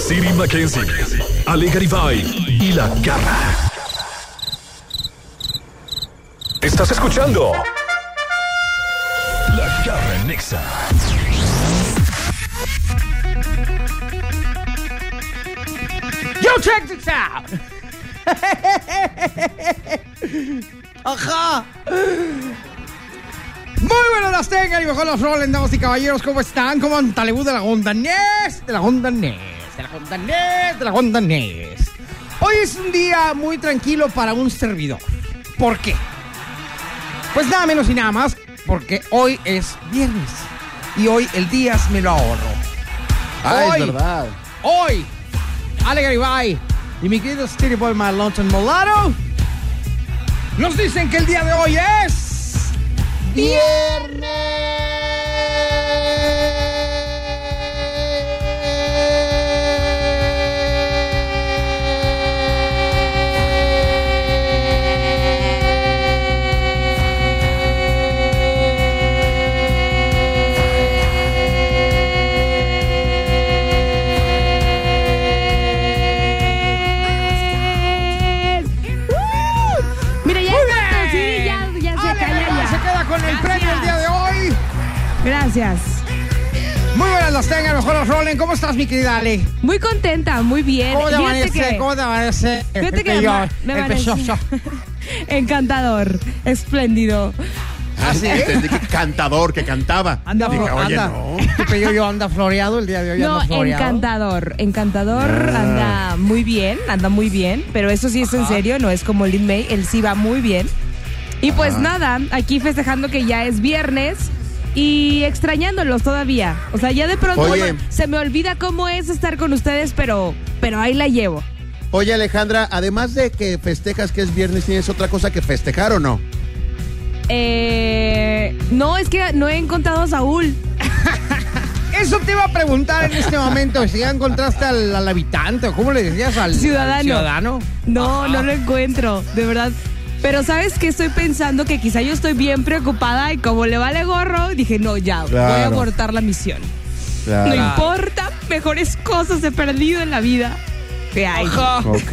Siri Mackenzie, Ale Garibay y La Garra. ¿Estás escuchando? La Garra Nexa. Yo check this out. Ajá. Muy buenas las tengan y mejor las rolen, damas y caballeros. ¿Cómo están? ¿Cómo andan? Talebú de la Honda Nes, de la Honda Nes, de la Nes, de la Nes. Hoy es un día muy tranquilo para un servidor. ¿Por qué? Pues nada menos y nada más porque hoy es viernes y hoy el día me lo ahorro. Ah, Hoy. es verdad. Hoy, Ale Garibay y mi querido Stevie Boy Malonton Molaro nos dicen que el día de hoy es. Mira, Gracias. Muy buenas las tengan, mejor las rolen. ¿Cómo estás, mi querida Ale? Muy contenta, muy bien. ¿Cómo te amanece? ¿Cómo te amanece? Fíjate que yo- me pechocho. Encantador, espléndido. ¿Ah, sí? Entendí que cantador, que cantaba. Anda, Dije, oye, anda. no. Pedí yo anda floreado el día de hoy. No, floreado. encantador, encantador, Ah. anda muy bien, anda muy bien, pero eso sí es en serio, no es como Lin May, él sí va muy bien. Y pues nada, aquí festejando que ya es viernes y extrañándolos todavía. O sea, ya de pronto Oye. se me olvida cómo es estar con ustedes, pero, pero ahí la llevo. Oye, Alejandra, además de que festejas que es viernes, ¿tienes otra cosa que festejar o no? Eh, no, es que no he encontrado a Saúl. Eso te iba a preguntar en este momento. Si ya encontraste al, al habitante o cómo le decías al Ciudadano. al ciudadano. No, no lo encuentro, de verdad. Pero sabes que estoy pensando que quizá yo estoy bien preocupada y como le vale gorro, dije, no, ya, voy a abortar la misión. No importa, mejores cosas he perdido en la vida. que hay. Ok,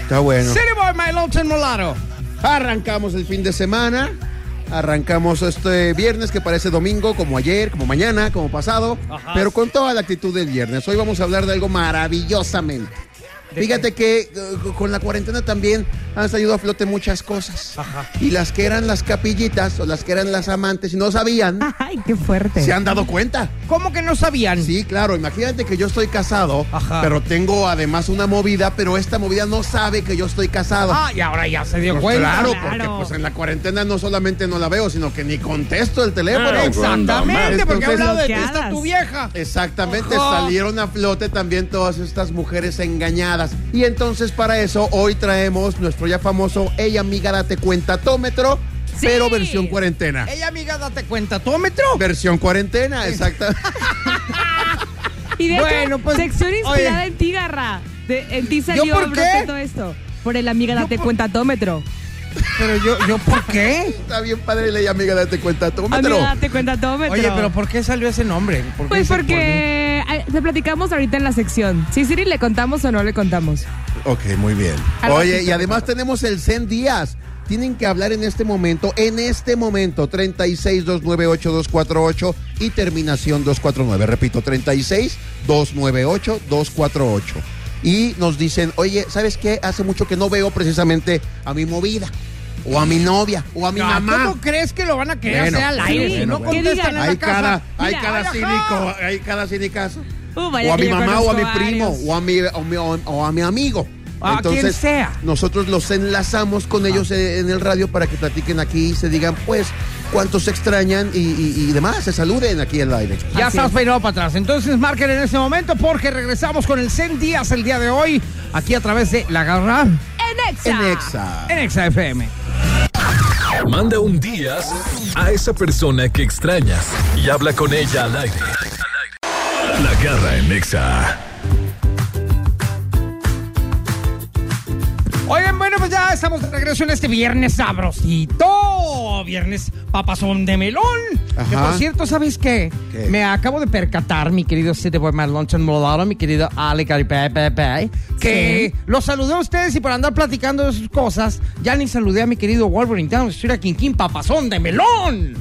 está bueno. City Boy, my Lawton Molaro. Arrancamos el fin de semana. Arrancamos este viernes que parece domingo, como ayer, como mañana, como pasado, pero con toda la actitud del viernes. Hoy vamos a hablar de algo maravillosamente. Fíjate que eh, con la cuarentena también han salido a flote muchas cosas. Y las que eran las capillitas o las que eran las amantes y no sabían, Ay, qué fuerte. se han dado cuenta. ¿Cómo que no sabían? Sí, claro, imagínate que yo estoy casado, Ajá. pero tengo además una movida, pero esta movida no sabe que yo estoy casado. Ah, y ahora ya se dio Pues cuenta. claro, Claro. porque pues en la cuarentena no solamente no la veo, sino que ni contesto el teléfono. Ah, Exactamente, porque ha hablado de ti, está tu vieja. Exactamente, Ajá. salieron a flote también todas estas mujeres engañadas. Y entonces para eso hoy traemos nuestro ya famoso Ella amiga date cuentatómetro, Sí. pero versión cuarentena. Ella, amiga, date cuenta. ¿Tómetro? Versión cuarentena. Y de Bueno, hecho, pues, sección inspirada oye. en ti, Garra. De- en ti salió por a brote qué? todo esto. Por el amiga date cuentatómetro. Pero yo, yo, ¿por qué? Está bien padre Ella amiga date cuentatómetro. Amiga date cuentatómetro. Oye, pero ¿por qué salió ese nombre? ¿Por qué Pues ese- porque eh, te platicamos ahorita en la sección. Si Siri le contamos o no le contamos. Ok, muy bien. Al Oye, ratito. y además tenemos el Zen Díaz. Tienen que hablar en este momento, en este momento, 36-298-248 y terminación 249. Repito, 36-298-248. Y nos dicen, oye, ¿sabes qué? Hace mucho que no veo precisamente a mi movida, o a mi novia, o a mi No, mamá. ¿Cómo crees que lo van a querer Bueno, hacer al aire? sí, no bueno, contestan en la Hay casa. cada, hay Mira, cada cínico, hay cada cínicazo. Uh, vaya o a mi mamá o a mi primo o a mi, o mi- o- o a mi amigo. A quien sea. Nosotros los enlazamos con ellos eh, en el radio para que platiquen aquí y se digan, pues, cuántos se extrañan y, y- y demás, se saluden aquí en el aire. Ya Así estás es. peinado para atrás. Entonces marquen en ese momento porque regresamos con el Zen Díaz el día de hoy, aquí a través de La Garra En Exa. En Exa. en Exa FM. Manda un días a esa persona que extrañas y habla con ella al aire. La garra en Nexa. Ya estamos de regreso en este viernes sabrosito. Viernes papazón de melón. Que Ajá. por cierto, ¿sabes qué? ¿Qué? Me acabo de percatar, mi querido City Boy Marlonton Molado, mi querido Ale Caripepe, que los saludé a ustedes y por andar platicando de sus cosas, ya ni saludé a mi querido Wolverine Down Street King King papazón de melón.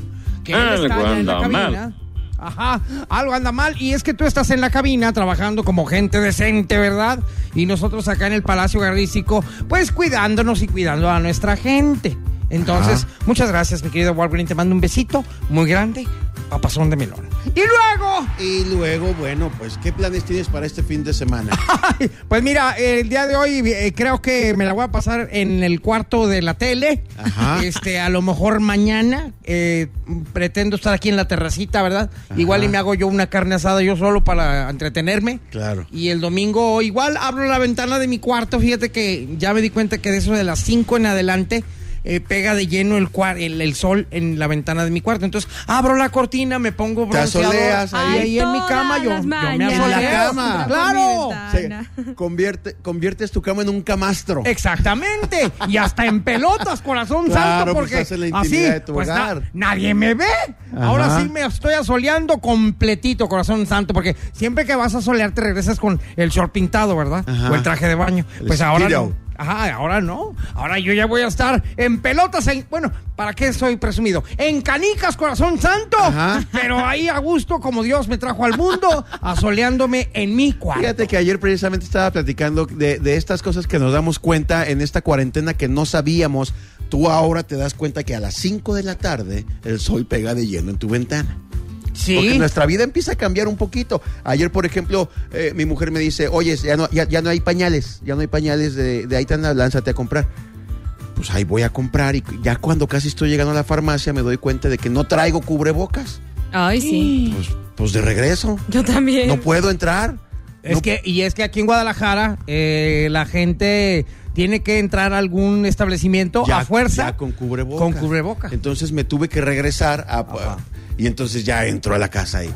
Que él está en la anda mal. Ajá, algo anda mal y es que tú estás en la cabina trabajando como gente decente, ¿verdad? Y nosotros acá en el Palacio Garrístico, pues cuidándonos y cuidando a nuestra gente. Entonces, muchas gracias, mi querido Wolverine. Te mando un besito muy grande, papazón de melón. Y luego, Y luego, bueno, pues, ¿qué planes tienes para este fin de semana? ay, pues mira, el día de hoy eh, creo que me la voy a pasar en el cuarto de la tele. Ajá. Este, a lo mejor mañana eh, pretendo estar aquí en la terracita, ¿verdad? Igual y me hago yo una carne asada yo solo para entretenerme. Claro. Y el domingo igual abro la ventana de mi cuarto. Fíjate que ya me di cuenta que de eso de las 5 en adelante eh, pega de lleno el, cuar- el, el sol en la ventana de mi cuarto. Entonces abro la cortina, me pongo Te bronceador. asoleas ahí. y ahí en mi cama yo, yo me asoleo. En la cama. ¡Claro! Se convierte, conviertes tu cama en un camastro. Exactamente. Y hasta en pelotas, corazón Claro, santo, pues, porque estás en la así, intimidad de tu pues, na- nadie me ve. Ajá. Ahora sí me estoy asoleando completito, corazón santo, porque siempre que vas a solear te regresas con el short pintado, ¿verdad? Ajá. O el traje de baño. El pues ahora. Ajá, ahora no. Ahora yo ya voy a estar en pelotas, en, bueno, ¿para qué soy presumido? En canicas, corazón santo. Ajá. Pero ahí a gusto, como Dios me trajo al mundo, asoleándome en mi cuarto. Fíjate que ayer precisamente estaba platicando de, de estas cosas que nos damos cuenta en esta cuarentena que no sabíamos. Tú ahora te das cuenta que a las 5 de la tarde el sol pega de lleno en tu ventana. Sí. Porque nuestra vida empieza a cambiar un poquito. Ayer, por ejemplo, eh, mi mujer me dice, oye, ya no, ya, ya no hay pañales, ya no hay pañales de, de ahí tan lánzate a comprar. Pues ahí voy a comprar y ya cuando casi estoy llegando a la farmacia me doy cuenta de que no traigo cubrebocas. Ay, sí. Pues, pues de regreso. Yo también. No puedo entrar. Es No- que, y es que aquí en Guadalajara eh, la gente tiene que entrar a algún establecimiento ya, a fuerza ya con cubrebocas. Con cubrebocas. Entonces me tuve que regresar a, y entonces ya entró a la casa y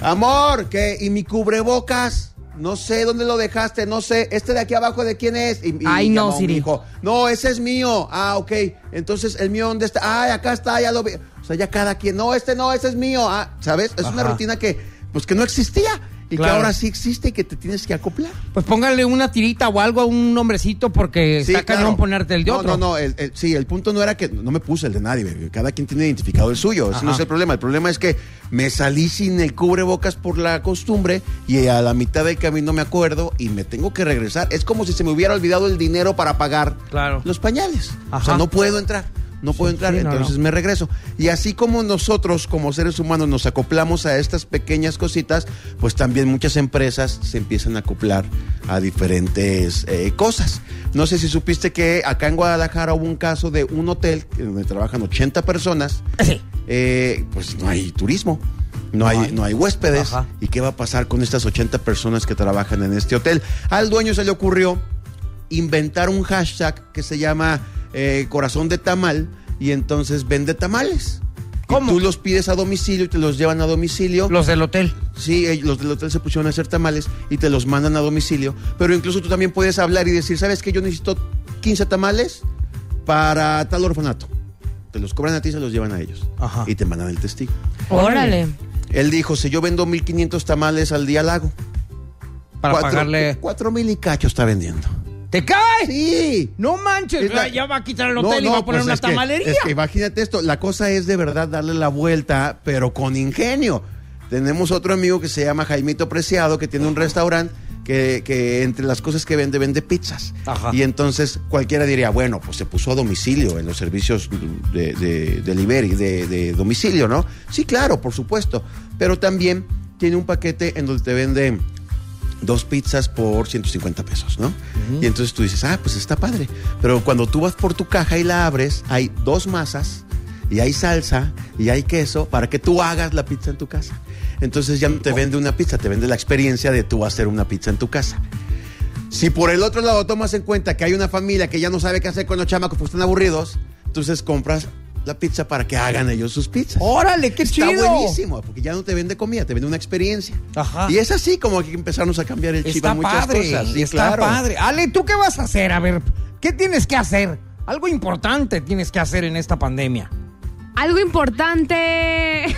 amor, ¿qué? ¿Y mi cubrebocas? No sé dónde lo dejaste, no sé. Este de aquí abajo de quién es? Y, y Ay, no, Siri. hijo, no, ese es mío. Ah, ok. Entonces el mío dónde está? Ay, acá está, ya lo vi. O sea, ya cada quien, no, este no, ese es mío. Ah, ¿sabes? Es una rutina que pues que no existía y Claro. que ahora sí existe y que te tienes que acoplar. Pues póngale una tirita o algo a un nombrecito porque Sí, está cañón ponerte el de no, otro. No, no, el- el- sí, el punto no era que no me puse el de nadie, cada quien tiene identificado el suyo, ese no es el problema. El problema es que me salí sin el cubrebocas por la costumbre y a la mitad del camino me acuerdo y me tengo que regresar. Es como si se me hubiera olvidado el dinero para pagar Claro. los pañales. O sea, no puedo entrar. No puedo entrar, sí, no, entonces no. me regreso. Y así como nosotros como seres humanos nos acoplamos a estas pequeñas cositas, pues también muchas empresas se empiezan a acoplar a diferentes eh, cosas. No sé si supiste que acá en Guadalajara hubo un caso de un hotel donde trabajan 80 personas, Sí. eh, pues no hay turismo. No hay, hay. no hay huéspedes. Ajá. ¿Y qué va a pasar con estas 80 personas que trabajan en este hotel? Al dueño se le ocurrió inventar un hashtag que se llama eh, corazón de tamal y entonces vende tamales. Y ¿Cómo? tú los pides a domicilio y te los llevan a domicilio. Los del hotel. Sí, ellos- los del hotel se pusieron a hacer tamales y te los mandan a domicilio. Pero incluso tú también puedes hablar y decir, ¿sabes qué? Yo necesito 15 tamales para tal orfanato. Te los cobran a ti y se los llevan a ellos. Ajá. Y te mandan el testigo. Órale. Él dijo, si yo vendo 1500 tamales al día, al hago. Para Cuatro- pagarle. Cuatro mil y cacho está vendiendo. ¿Te cae? Sí. No manches. La- Ya va a quitar el No, hotel y no, va a poner pues una es que- tamalería. es que imagínate esto, la cosa es de verdad darle la vuelta, pero con ingenio. Tenemos otro amigo que se llama Jaimito Preciado, que tiene un restaurante que, que entre las cosas que vende, vende pizzas. Ajá. Y entonces cualquiera diría, bueno, pues se puso a domicilio en los servicios de, de delivery, de, de domicilio, ¿no? Sí, claro, por supuesto. Pero también tiene un paquete en donde te vende dos pizzas por 150 pesos, ¿no? Y entonces tú dices, ah, pues está padre. Pero cuando tú vas por tu caja y la abres, hay dos masas y hay salsa y hay queso para que tú hagas la pizza en tu casa. Entonces ya no te vende una pizza, te vende la experiencia de tú hacer una pizza en tu casa. Si por el otro lado tomas en cuenta que hay una familia que ya no sabe qué hacer con los chamacos porque están aburridos, entonces compras la pizza para que hagan ellos sus pizzas. Órale, qué Está chido. buenísimo, porque ya no te vende comida, te vende una experiencia. Ajá. Y es así como que empezarnos a cambiar el chip Está a muchas padre, cosas. Sí, está claro. padre. Ale, ¿tú qué vas a hacer? A ver, ¿qué tienes que hacer? Algo importante tienes que hacer en esta pandemia. Algo importante.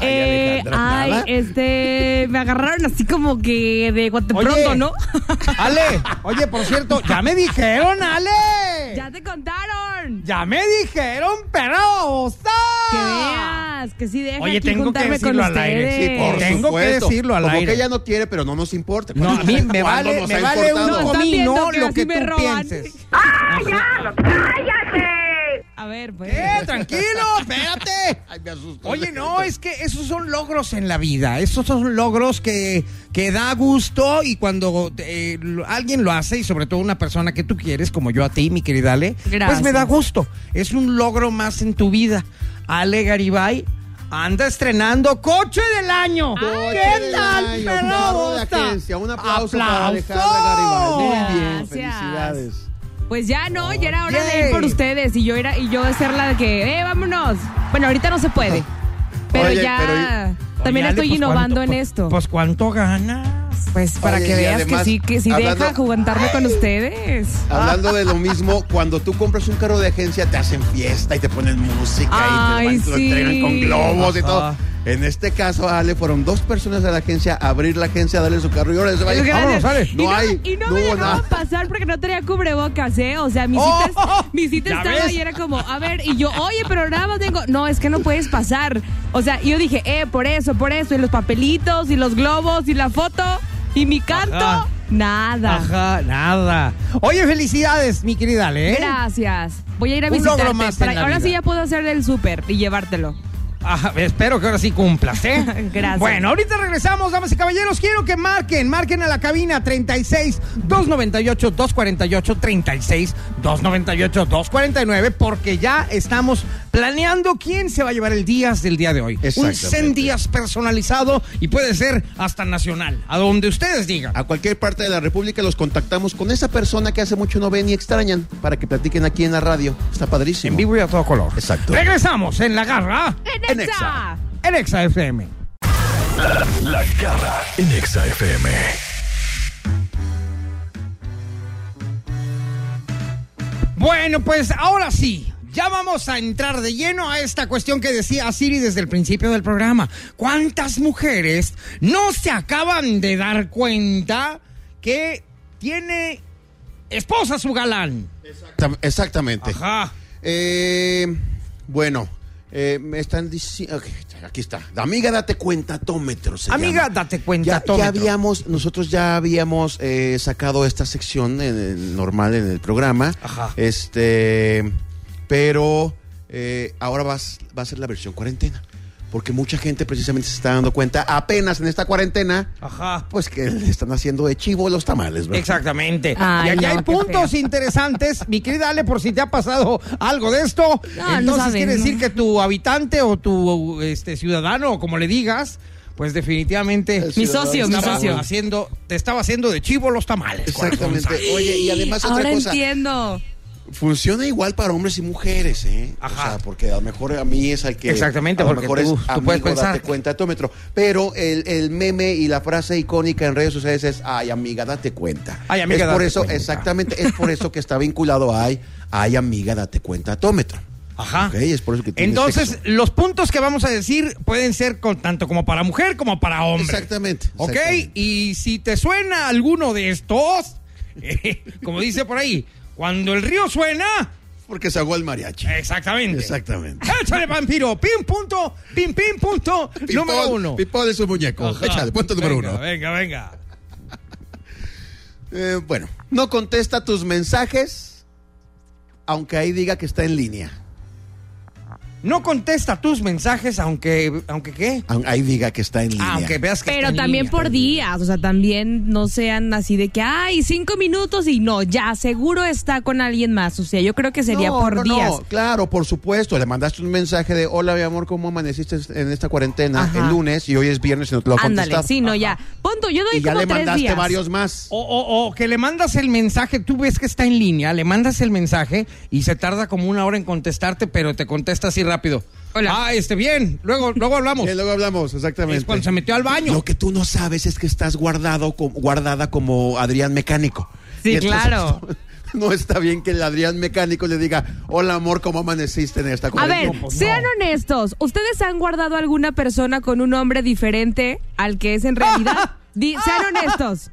Ay, Eh, ay, este, me agarraron así como que de pronto, ¿no? Ale, oye, por cierto, ya me dijeron, Ale. ya te contaron. Ya me dijeron, pero Que veas, que sí deja Oye, aquí tengo que decirlo al aire, sí, por Tengo que supuesto. decirlo al Como aire. que ella no quiere, pero no nos importa. No, a mí me ¿Cuándo vale, me vale un comino que lo que tú roban. pienses. A ver, pues. Eh, tranquilo, espérate. Ay, me asustó. Oye, no, es que esos son logros en la vida. Esos son logros que, que da gusto y cuando eh, alguien lo hace, y sobre todo una persona que tú quieres, como yo a ti, mi querida Ale, pues me da gusto. Es un logro más en tu vida. Ale Garibay anda estrenando coche del año. Coche ¿Qué del tal, año, perro? de agencia. Un aplauso, para. Alejandra Garibay. Muy bien, Gracias. felicidades. Pues ya no, ya era hora de ir por ustedes y yo era y yo de ser la de que, eh, vámonos. Bueno, ahorita no se puede. Pero Oye, ya pero también Oye, Ale, estoy pues, innovando ¿cuánto- en pues- esto. Pues cuánto ganas. Pues para Oye, que y veas además, que sí, que sí hablando- deja jugantarme con ustedes. Hablando de lo mismo, cuando tú compras un carro de agencia te hacen fiesta y te ponen música Ay, y te, van- lo sí. entregan con globos y Ajá. En este caso, Ale, fueron dos personas de la agencia a abrir la agencia, a darle su carro y ahora se va a Es ir. grande. Vámonos, Ale. No no, hay, y no, no me dejaban pasar porque no tenía cubrebocas, ¿eh? O sea, mi Oh, cita, es- mi cita ¿ya estaba ves? y era como, a ver, y yo, oye, pero nada más tengo, no, es que no puedes pasar. O sea, yo dije, eh, por eso, por eso, y los papelitos, y los globos, y la foto, y mi canto, Ajá. nada. Ajá, nada. Oye, felicidades, mi querida Ale. ¿eh? Gracias. Voy a ir a Un visitarte. logro más en para- la ahora vida. sí ya puedo hacer el súper y llevártelo. Ajá, espero que ahora sí cumplas, ¿eh? Gracias. Bueno, ahorita regresamos, damas y caballeros. Quiero que marquen, marquen a la cabina 36 298 248 36 298 249 porque ya estamos planeando quién se va a llevar el Días del día de hoy. Un Exactamente. 100 días personalizado y puede ser hasta nacional, a donde ustedes digan. A cualquier parte de la República los contactamos con esa persona que hace mucho no ven y extrañan para que platiquen aquí en la radio. Está padrísimo. En vivo y a todo color. Exacto. Regresamos en La Garra, ¡En Exa. Exa! en Exa FM. La garra en Exa FM. Bueno, pues ahora sí, ya vamos a entrar de lleno a esta cuestión que decía Siri desde el principio del programa. ¿Cuántas mujeres no se acaban de dar cuenta que tiene esposa su galán? Exacta- Exactamente. Ajá. Eh, bueno, eh, me están diciendo. aquí está. Amiga, date cuenta, tómetro. se Amiga, llama. date cuenta, Ya, habíamos, nosotros ya habíamos eh, sacado esta sección en el- normal en el programa. Ajá. Este, pero eh, ahora vas, va a ser la versión cuarentena. Porque mucha gente precisamente se está dando cuenta apenas en esta cuarentena, Ajá. pues que le están haciendo de chivo los tamales, ¿verdad? Exactamente. Ay, y aquí no, hay qué puntos feo. interesantes. Mi querida Ale, por si te ha pasado algo de esto. No, no entonces saben, quiere ¿no? decir que tu habitante o tu este, ciudadano, o como le digas, pues definitivamente Mi socio, mi socio. haciendo, te estaba haciendo de chivo los tamales. Exactamente. corazón. Oye, y además otra Ahora cosa. entiendo. Funciona igual para hombres y mujeres, ¿eh? Ajá. O sea, porque a lo mejor a mí es al que. Exactamente, a lo porque mejor tú- es tú amigo, puedes pensar. date cuenta, tómetro. Pero el, el meme y la frase icónica en redes sociales es, ay, amiga, date cuenta. Ay, amiga, es por date eso, cuenta. exactamente, es por eso que está vinculado a, ay, ay, amiga, date cuenta, tómetro. Ajá. Ok, es por eso que Entonces, sexo. los puntos que vamos a decir pueden ser con, tanto como para mujer como para hombre. Exactamente. ¿Ok? exactamente. Y si te suena alguno de estos, eh, como dice por ahí, cuando el río suena, Porque se ahogó el mariachi. exactamente. Exactamente. Échale, vampiro. Pim, punto. Pim, pim, punto. número uno. Pipón es un muñeco. Ajá. Échale, punto número Venga, uno. Venga, venga. Eh, bueno, no contesta tus mensajes, aunque ahí diga que está en línea. No contesta tus mensajes, aunque, aunque qué. Ahí diga que está en línea. Aunque veas que Pero está en también línea. por días, o sea, también no sean así de que, ay, cinco minutos y no, ya, seguro está con alguien más. O sea, yo creo que sería No, por no, días. No, claro, por supuesto. Le mandaste un mensaje de hola, mi amor, ¿cómo amaneciste en esta cuarentena Ajá. el lunes y hoy es viernes y no te lo ha Ándale, sí, no, ya. Punto, yo doy Y ya le tres mandaste días. varios más. O, o- o que le mandas el mensaje, tú ves que está en línea, le mandas el mensaje y se tarda como una hora en contestarte, pero te contesta así rápido. Hola. Ah, este, bien, luego, luego hablamos. Luego hablamos, exactamente. Es cuando se metió al baño. Lo que tú no sabes es que estás guardado, guardada como Adrián Mecánico. Sí, entonces, claro. No está bien que el Adrián Mecánico le diga, hola amor, ¿cómo amaneciste en esta A ver, cuarentena? pues sean honestos. ¿Ustedes han guardado alguna persona con un nombre diferente al que es en realidad? Di- sean honestos.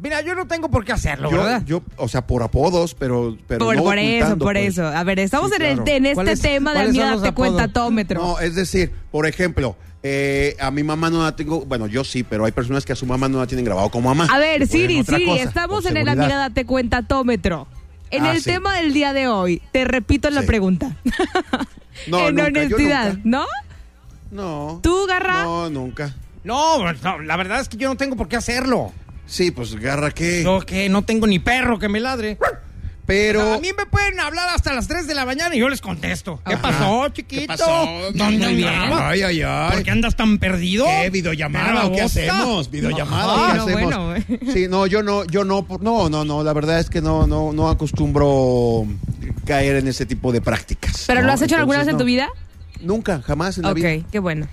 Mira, yo no tengo por qué hacerlo, yo, ¿verdad? yo, o sea, por apodos, pero, pero Por, no por eso, por pues. eso. A ver, estamos Sí, en, el- en este ¿Cuáles- tema de cuáles son mira, los te apodos? cuentatómetro. No, es decir, por ejemplo, eh, a mi mamá no la tengo, bueno, yo sí, pero hay personas que a su mamá no la tienen grabado como mamá. A ver, Siri, Siri, cosa, estamos en el. Amiga Te Cuentatómetro. En Ah, el sí. tema del día de hoy, te repito la Sí. pregunta. No, en nunca, yo honestidad, nunca. ¿no? No. ¿Tú, Garra? No, nunca. No, no, la verdad es que yo no tengo por qué hacerlo. Sí, pues garra qué. Yo que no tengo ni perro que me ladre. Pero. A mí me pueden hablar hasta las 3 de la mañana y yo les contesto. ¿Qué Ajá. pasó, chiquito? ¿Qué pasó? ¿Dónde andabas? Ay, ay, ay. ¿Por qué andas tan perdido? ¿Qué? ¿Videollamada o qué hacemos? ¿Videollamada o Ajá. qué No, hacemos? bueno. Sí, no, yo no, yo no, por- no, no, no, la verdad es que no, no, no acostumbro caer en ese tipo de prácticas. ¿Pero ¿no? lo has hecho alguna vez Entonces, en tu no. vida? Nunca, jamás en la Ok, vida. qué bueno.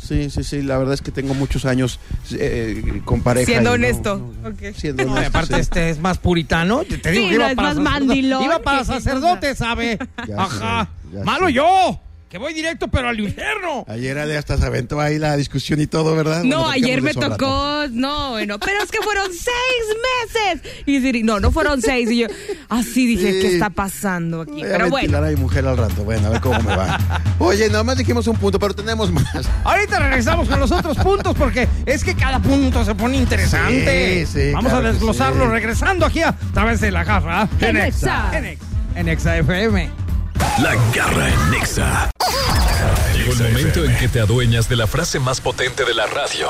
Sí, sí, sí, la verdad es que tengo muchos años eh, con pareja. Siendo no- honesto. no, Ok. Siendo No, honesto, aparte sí. este es más puritano. Te, te digo Sí, que iba no, es para más sacerdote. mandilón Iba para que qué sacerdote, ¿sabe? Ya Ajá. sé, ya Malo sé. yo, que voy directo pero al infierno. Ayer hasta se aventó ahí la discusión y todo, ¿verdad? No, ayer me tocó, no, bueno, pero es que fueron seis meses. Y Siri, no, no fueron seis. Y yo, así dije, Sí. ¿qué está pasando aquí? Voy a Pero ventilar bueno, a mi mujer al rato. Bueno, a ver cómo me va. Oye, nada más dijimos un punto, pero tenemos más. Ahorita regresamos con los otros puntos porque es que cada punto se pone interesante. Sí, sí, Vamos claro a desglosarlo sí. regresando aquí a través de la garra. En Exa. En Exa. En Exa FM. La garra en Nexa. Llegó el momento en que te adueñas de la frase más potente de la radio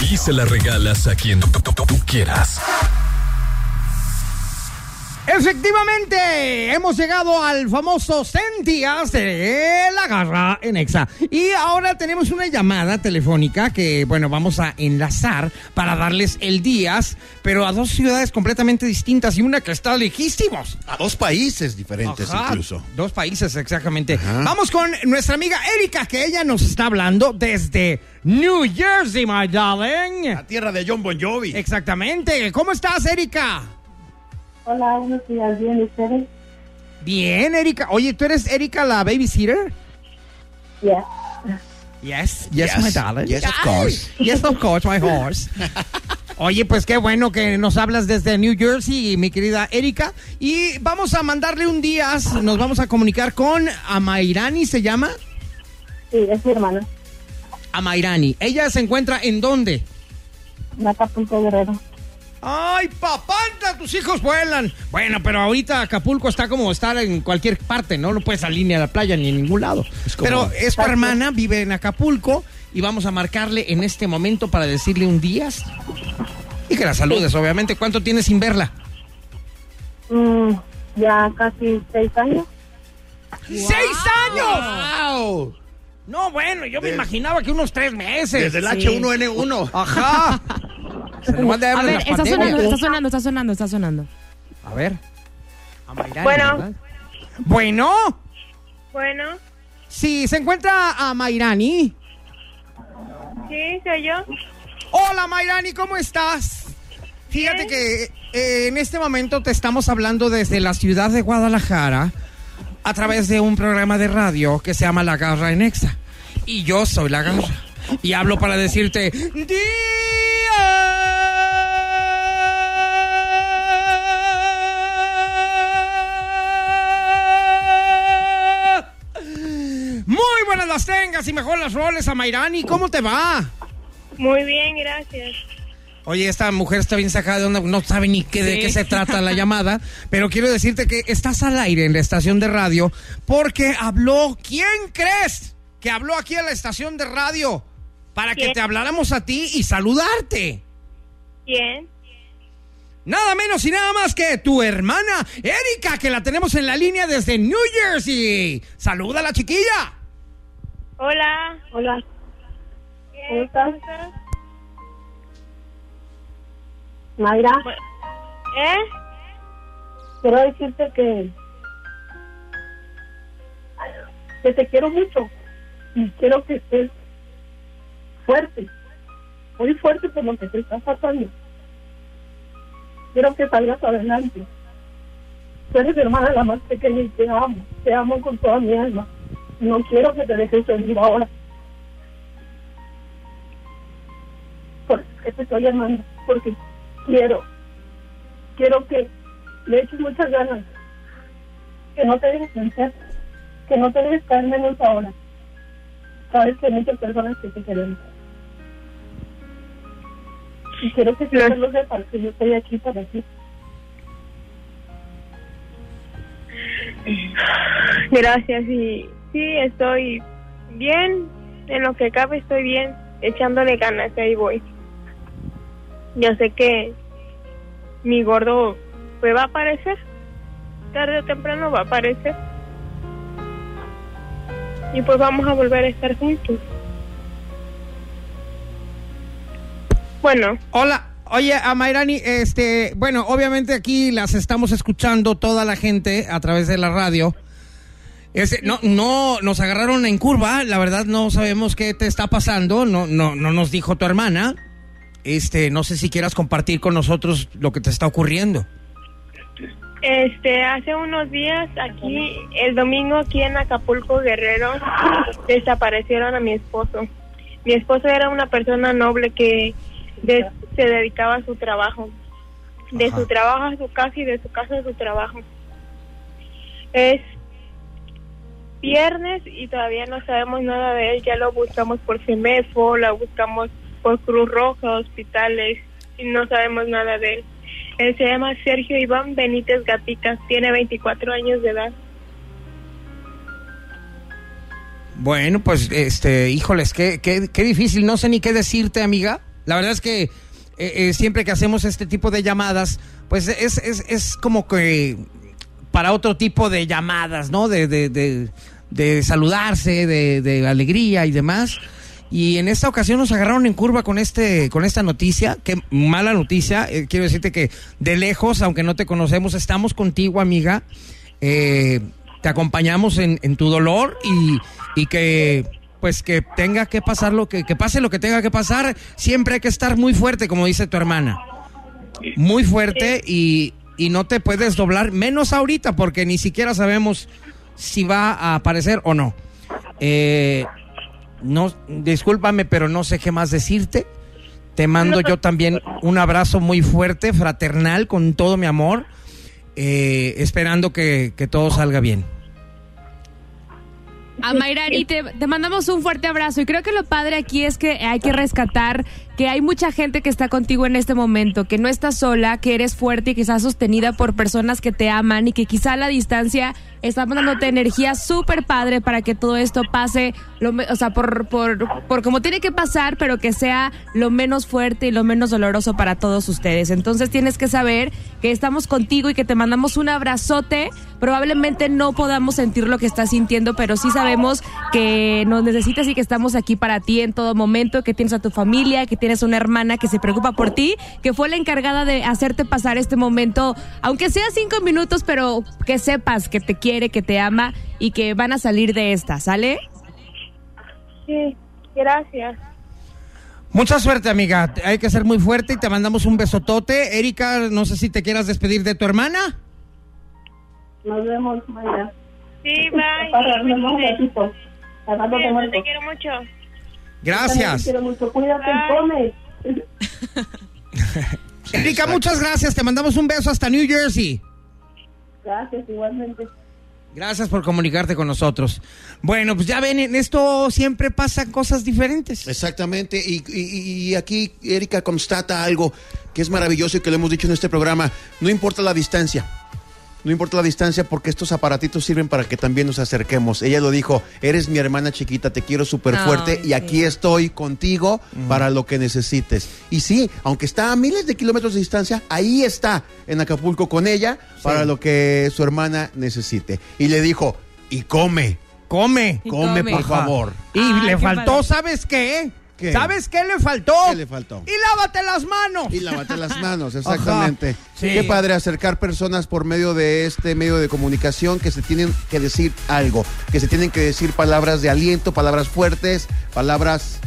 y se la regalas a quien tú, tú- tú- tú quieras. Efectivamente, hemos llegado al famoso 100 días de la garra en Exa. Y ahora tenemos una llamada telefónica que, bueno, vamos a enlazar para darles el días, pero a dos ciudades completamente distintas y una que está lejísimos. A dos países diferentes Ajá, incluso. Dos países, exactamente. Ajá. Vamos con nuestra amiga Erika, que ella nos está hablando desde New Jersey, my darling. La tierra de John Bon Jovi. Exactamente. ¿Cómo estás, Erika? Hola, buenos días, bien, ¿y ustedes? Bien, Erika. Oye, ¿tú eres Erika la babysitter? Ya. Yes, yes, Yes, my darling. yes, of course. Yes, of course, my horse. Oye, pues qué bueno que nos hablas desde New Jersey, mi querida Erika. Y vamos a mandarle un día, nos vamos a comunicar con Amairani, ¿se llama? Sí, es mi hermana, Amairani. ¿Ella se encuentra en dónde? en Acapulco Guerrero. ¡Ay, papanta! Tus hijos vuelan. Bueno, pero ahorita Acapulco está como estar en cualquier parte, ¿no? No puedes salir ni a la playa ni en ningún lado. Es como- Pero es tu hermana, vive en Acapulco y vamos a marcarle en este momento para decirle un día y que la saludes, obviamente. ¿Cuánto tienes sin verla? Mm, ya casi seis años. ¡Seis años! ¡Wow! No, bueno, yo me imaginaba que unos tres meses. Desde el Sí. H1N1. Ajá. Se nos van a a ver, está pandemias. sonando, está sonando, está sonando, está sonando. A ver. Amairani, Bueno. ¿verdad? Bueno. Bueno, Sí, se encuentra a Mairani. sí, soy yo. Hola Mayrani, ¿cómo estás? Fíjate que eh, en este momento te estamos hablando desde la ciudad de Guadalajara a través de un programa de radio que se llama La Garra en Exa. Y yo soy La Garra. Y hablo para decirte... las tengas y mejor las roles a Mayrani. ¿Cómo te va? Muy bien, gracias. Oye, esta mujer está bien sacada de onda, no sabe ni qué, de qué se trata la llamada, pero quiero decirte que estás al aire en la estación de radio porque habló, ¿quién crees que habló aquí a la estación de radio? Para que te habláramos a ti y saludarte. ¿Quién? Nada menos y nada más que tu hermana Erika, que la tenemos en la línea desde New Jersey. Saluda a la chiquilla. Hola. Hola, ¿Qué? ¿Cómo estás? ¿Cómo estás? Mayra, ¿Eh? quiero decirte que que te quiero mucho y quiero que estés fuerte, muy fuerte por lo que te está pasando. Quiero que salgas adelante. Tú eres mi hermana la más pequeña y te amo, te amo con toda mi alma. No quiero que te dejes venir ahora. Por eso es que te estoy llamando, porque quiero, quiero que le eches muchas ganas, que no te dejes vencer, que no te dejes caer menos ahora. Sabes que hay muchas personas que te quieren. Y quiero que siempre lo sepas, que yo estoy aquí para ti. Gracias y sí, estoy bien. En lo que cabe estoy bien. Echándole ganas, ahí voy. Yo sé que mi gordo pues va a aparecer. Tarde o temprano va a aparecer. Y pues vamos a volver a estar juntos. Bueno, Hola, oye, Amairani, este, bueno, obviamente aquí las estamos escuchando toda la gente a través de la radio. Este, no, no, nos agarraron en curva, la verdad no sabemos qué te está pasando, no, no, no nos dijo tu hermana. Este, no sé si quieras compartir con nosotros lo que te está ocurriendo. Este, hace unos días aquí, el domingo aquí en Acapulco, Guerrero, desaparecieron a mi esposo. Mi esposo era una persona noble que de- se dedicaba a su trabajo. De Ajá. su trabajo a su casa y de su casa a su trabajo. Es viernes y todavía no sabemos nada de él. Ya lo buscamos por CEMEFO, lo buscamos por Cruz Roja, hospitales y no sabemos nada de él. Él se llama Sergio Iván Benítez Gatica, tiene 24 años de edad. Bueno, pues, este, híjoles, qué, qué, qué difícil, no sé ni qué decirte, amiga. La verdad es que eh, eh, siempre que hacemos este tipo de llamadas, pues es, es, es como que para otro tipo de llamadas, ¿no? De, de, de, de saludarse, de, alegría y demás. Y en esta ocasión nos agarraron en curva con este, con esta noticia. Qué mala noticia. Eh, quiero decirte que de lejos, aunque no te conocemos, estamos contigo, amiga. Eh, te acompañamos en, en tu dolor y, y que pues que tenga que pasar lo que, que pase lo que tenga que pasar, siempre hay que estar muy fuerte, como dice tu hermana. Muy fuerte y, y no te puedes doblar, menos ahorita, porque ni siquiera sabemos si va a aparecer o no. Eh, no, discúlpame, pero no sé qué más decirte. Te mando yo también un abrazo muy fuerte, fraternal, con todo mi amor, eh, esperando que, todo salga bien. A Mayrani, te, te mandamos un fuerte abrazo y creo que lo padre aquí es que hay que rescatar que hay mucha gente que está contigo en este momento, que no estás sola, que eres fuerte y que estás sostenida por personas que te aman y que quizá a la distancia están dándote energía súper padre para que todo esto pase, lo, o sea, por, por, por como tiene que pasar, pero que sea lo menos fuerte y lo menos doloroso para todos ustedes. Entonces tienes que saber que estamos contigo y que te mandamos un abrazote. Probablemente no podamos sentir lo que estás sintiendo, pero sí sabemos que nos necesitas y que estamos aquí para ti en todo momento, que tienes a tu familia, que tienes una hermana que se preocupa por ti, que fue la encargada de hacerte pasar este momento, aunque sea cinco minutos, pero que sepas que te quiere, que te ama y que van a salir de esta, ¿sale? Sí, gracias. Mucha suerte, amiga. Hay que ser muy fuerte y te mandamos un besotote. Erika, no sé si te quieras despedir de tu hermana. Nos vemos, Mayra. Sí, bye. Para darnos un ratito. Te quiero mucho. Te Gracias. quiero mucho. Cuídate Bye. y come. Erika, muchas gracias. Te mandamos un beso hasta New Jersey. Gracias, igualmente. Gracias por comunicarte con nosotros. Bueno, pues ya ven, en esto siempre pasan cosas diferentes. Exactamente, y, y- y aquí Erika constata algo que es maravilloso y que lo hemos dicho en este programa. No importa la distancia, no importa la distancia porque estos aparatitos sirven para que también nos acerquemos. Ella lo dijo, eres mi hermana chiquita, te quiero súper fuerte y aquí sí. estoy contigo para lo que necesites. Y sí, aunque está a miles de kilómetros de distancia, ahí está en Acapulco con ella para lo que su hermana necesite. Y le dijo, y come, Come. Y come, come. por favor. Y Ay, le faltó, padre. ¿sabes qué? ¿Qué? ¿Sabes qué le faltó? ¿Qué le faltó? Y lávate las manos. Y lávate las manos, exactamente. Sí. Qué padre acercar personas por medio de este medio de comunicación que se tienen que decir algo, que se tienen que decir palabras de aliento, palabras fuertes, palabras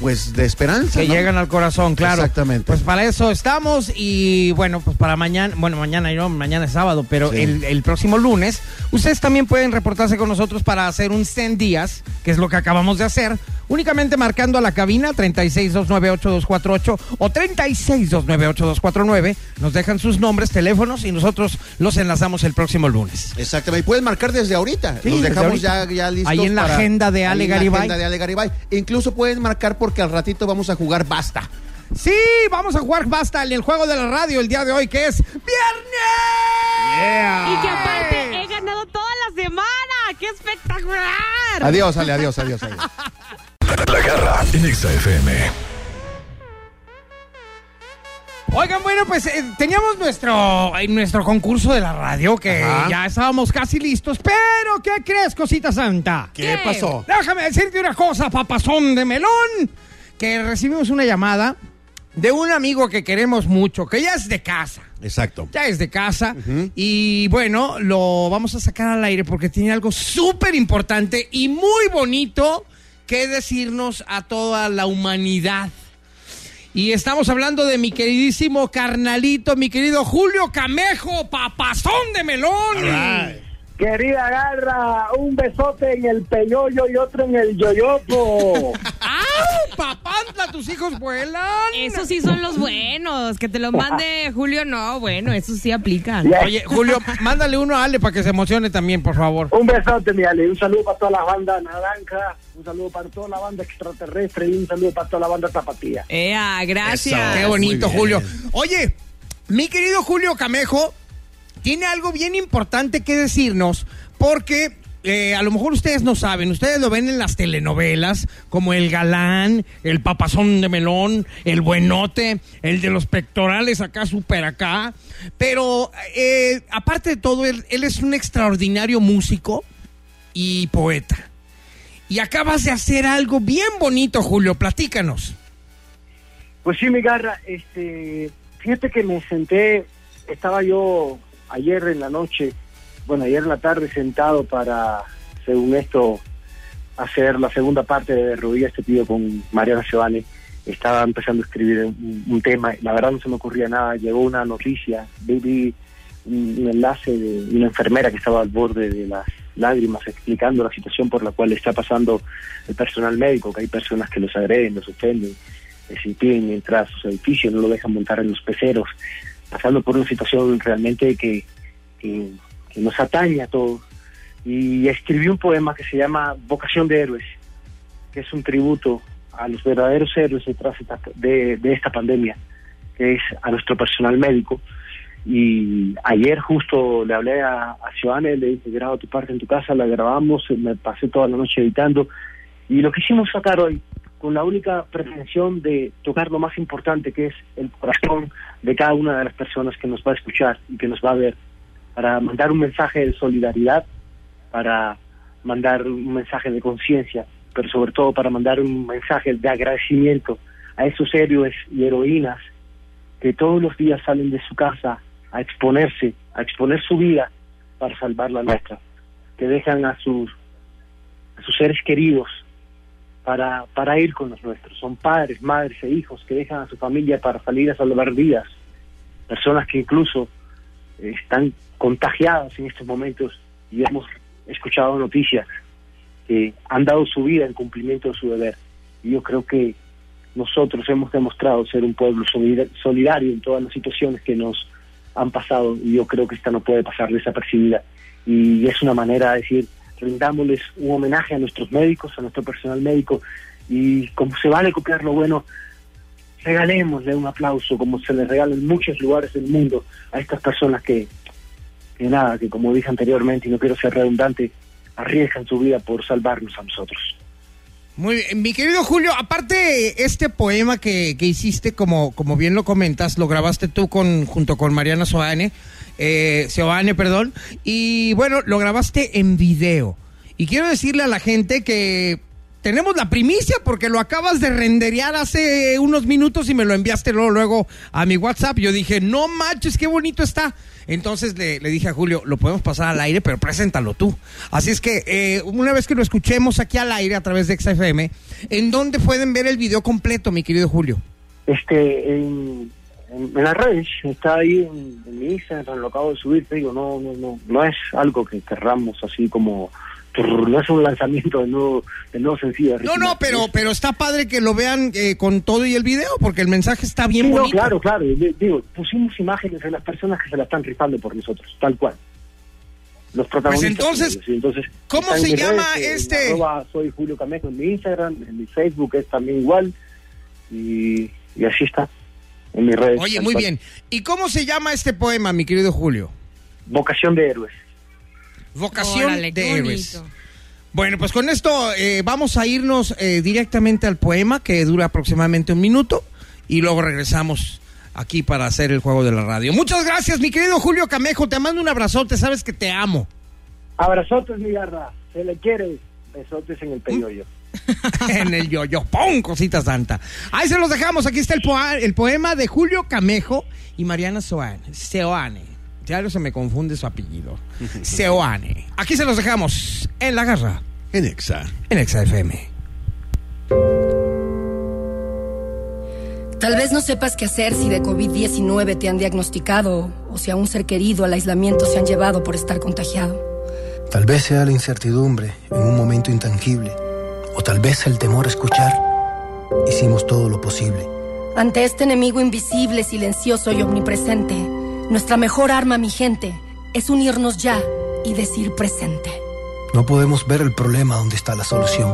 pues de esperanza. Que ¿no? llegan al corazón, claro. Exactamente. Pues para eso estamos y bueno, pues para mañana, bueno, mañana no, mañana es sábado, pero Sí. el, el próximo lunes, ustedes también pueden reportarse con nosotros para hacer un 100 días, que es lo que acabamos de hacer, únicamente marcando a la cabina 36298248 o 36298249, nos dejan sus nombres, teléfonos y nosotros los enlazamos el próximo lunes. Exactamente. Y pueden marcar desde ahorita. Sí, Los dejamos ahorita. ya, ya listos. Ahí en la para- agenda de Ale ahí en la Garibay. agenda de Ale Garibay. Incluso pueden marcar porque al ratito vamos a jugar basta. Sí, vamos a jugar basta en el juego de la radio el día de hoy, que es Viernes. Y que aparte he ganado toda la semana. ¡Qué espectacular! Adiós, Ale, adiós, adiós, adiós. La garra en Exa FM. Oigan, bueno, pues eh, teníamos nuestro, eh, nuestro concurso de la radio, que Ajá. ya estábamos casi listos, pero ¿qué crees, cosita santa? ¿Qué, ¿Qué? pasó? Déjame decirte una cosa, papazón de melón, que recibimos una llamada de un amigo que queremos mucho, que ya es de casa. Exacto. Ya es de casa. Y bueno, lo vamos a sacar al aire porque tiene algo súper importante y muy bonito que decirnos a toda la humanidad. Y estamos hablando de mi queridísimo carnalito, mi querido Julio Camejo, papazón de melón. Querida Garra, un besote en el peyoyo y otro en el yoyopo. ¡Au! ¡Papantla, tus hijos vuelan! Esos sí son los buenos. Que te lo mande Julio, no, bueno, esos sí aplican. Oye, Julio, mándale uno a Ale para que se emocione también, por favor. Un besote, mi Ale. Un saludo para toda la banda naranja, un saludo para toda la banda extraterrestre y un saludo para toda la banda tapatía. Ea, gracias. Qué bonito. Julio. Oye, mi querido Julio Camejo tiene algo bien importante que decirnos porque eh, a lo mejor ustedes no saben, ustedes lo ven en las telenovelas como el galán, el papazón de melón, el buenote, el de los pectorales acá, súper acá. Pero eh, aparte de todo, él, él es un extraordinario músico y poeta. Y acabas de hacer algo bien bonito, Julio, platícanos. Pues sí, mi Garra, este, fíjate que me senté, estaba yo ayer en la noche, bueno, ayer en la tarde sentado para, según esto, hacer la segunda parte de Rodillas este pido con Mariana Giovanni. Estaba empezando a escribir un, un tema, la verdad no se me ocurría nada, llegó una noticia, vi, un, enlace de una enfermera que estaba al borde de las lágrimas explicando la situación por la cual está pasando el personal médico, que hay personas que los agreden, los ofenden, les impiden entrar a sus edificios, no lo dejan montar en los peceros, pasando por una situación realmente que, que, que nos atañe a todos. Y escribí un poema que se llama Vocación de Héroes, que es un tributo a los verdaderos héroes detrás de, de esta pandemia, que es a nuestro personal médico. Y ayer justo le hablé a, a Giovanni, le dije, graba tu parte en tu casa, la grabamos, me pasé toda la noche editando. Y lo quisimos sacar hoy, con la única pretensión de tocar lo más importante, que es el corazón de cada una de las personas que nos va a escuchar y que nos va a ver, para mandar un mensaje de solidaridad, para mandar un mensaje de conciencia, pero sobre todo para mandar un mensaje de agradecimiento a esos héroes y heroínas que todos los días salen de su casa a exponerse, a exponer su vida para salvar la nuestra, que dejan a sus, a sus seres queridos para, para ir con los nuestros. Son padres, madres e hijos que dejan a su familia para salir a salvar vidas. Personas que incluso eh, están contagiadas en estos momentos y hemos escuchado noticias que han dado su vida en cumplimiento de su deber. Y yo creo que nosotros hemos demostrado ser un pueblo solida- solidario en todas las situaciones que nos han pasado y yo creo que esta no puede pasar desapercibida. Y es una manera de decir, rindámosles un homenaje a nuestros médicos, a nuestro personal médico y como se vale copiar lo bueno, regalémosle un aplauso como se les regala en muchos lugares del mundo a estas personas que, que nada, que como dije anteriormente y no quiero ser redundante, arriesgan su vida por salvarnos a nosotros. Muy bien, mi querido Julio, aparte este poema que, que hiciste, como, como bien lo comentas, lo grabaste tú con, junto con Mariana Soane, eh, Seoane, perdón, y bueno, lo grabaste en video. Y quiero decirle a la gente que tenemos la primicia porque lo acabas de renderear hace unos minutos y me lo enviaste luego, a mi WhatsApp. Yo dije, no manches, qué bonito está. Entonces le, le dije a Julio, lo podemos pasar al aire, pero preséntalo tú. Así es que eh, una vez que lo escuchemos aquí al aire a través de XFM, ¿en dónde pueden ver el video completo, mi querido Julio? Este, en, en, en las redes, está ahí en, en mi Instagram, lo acabo de subir, te digo, no, no, no, no es algo que querramos así como, no es un lanzamiento de nuevo, de nuevo sencillo. No, no, pero, pero está padre que lo vean eh, con todo y el video, porque el mensaje está bien Sí, no, claro, claro. Digo, pusimos imágenes de las personas que se la están rifando por nosotros, tal cual. Los protagonistas. Pues entonces, ellos, entonces ¿cómo se llama redes, este? arroba soy Julio Camejo en mi Instagram, en mi Facebook es también igual. Y, y así está. En mis redes. Oye, muy bien. ¿Y cómo se llama este poema, mi querido Julio? Vocación de héroes. Vocación Órale, de héroes. Bueno, pues con esto eh, vamos a irnos eh, directamente al poema que dura aproximadamente un minuto y luego regresamos aquí para hacer el juego de la radio. Muchas gracias, mi querido Julio Camejo. Te mando un abrazote, sabes que te amo. Abrazotes, mi garra. Se le quiere. Besotes en el peyoyo. en el yoyo. ¡Pum! Cosita santa. Ahí se los dejamos. Aquí está el, poa- el poema de Julio Camejo y Mariana Soane. Seoane. Ya no se me confunde su apellido. Seoane. Aquí se los dejamos en la garra, En Exa. en Exa FM. Tal vez no sepas qué hacer si de COVID-19 te han diagnosticado o si a un ser querido al aislamiento se han llevado por estar contagiado. Tal vez sea la incertidumbre en un momento intangible, o tal vez el temor a escuchar. Hicimos todo lo posible. Ante este enemigo invisible, silencioso y omnipresente, nuestra mejor arma, mi gente, es unirnos ya y decir presente. No podemos ver el problema donde está la solución.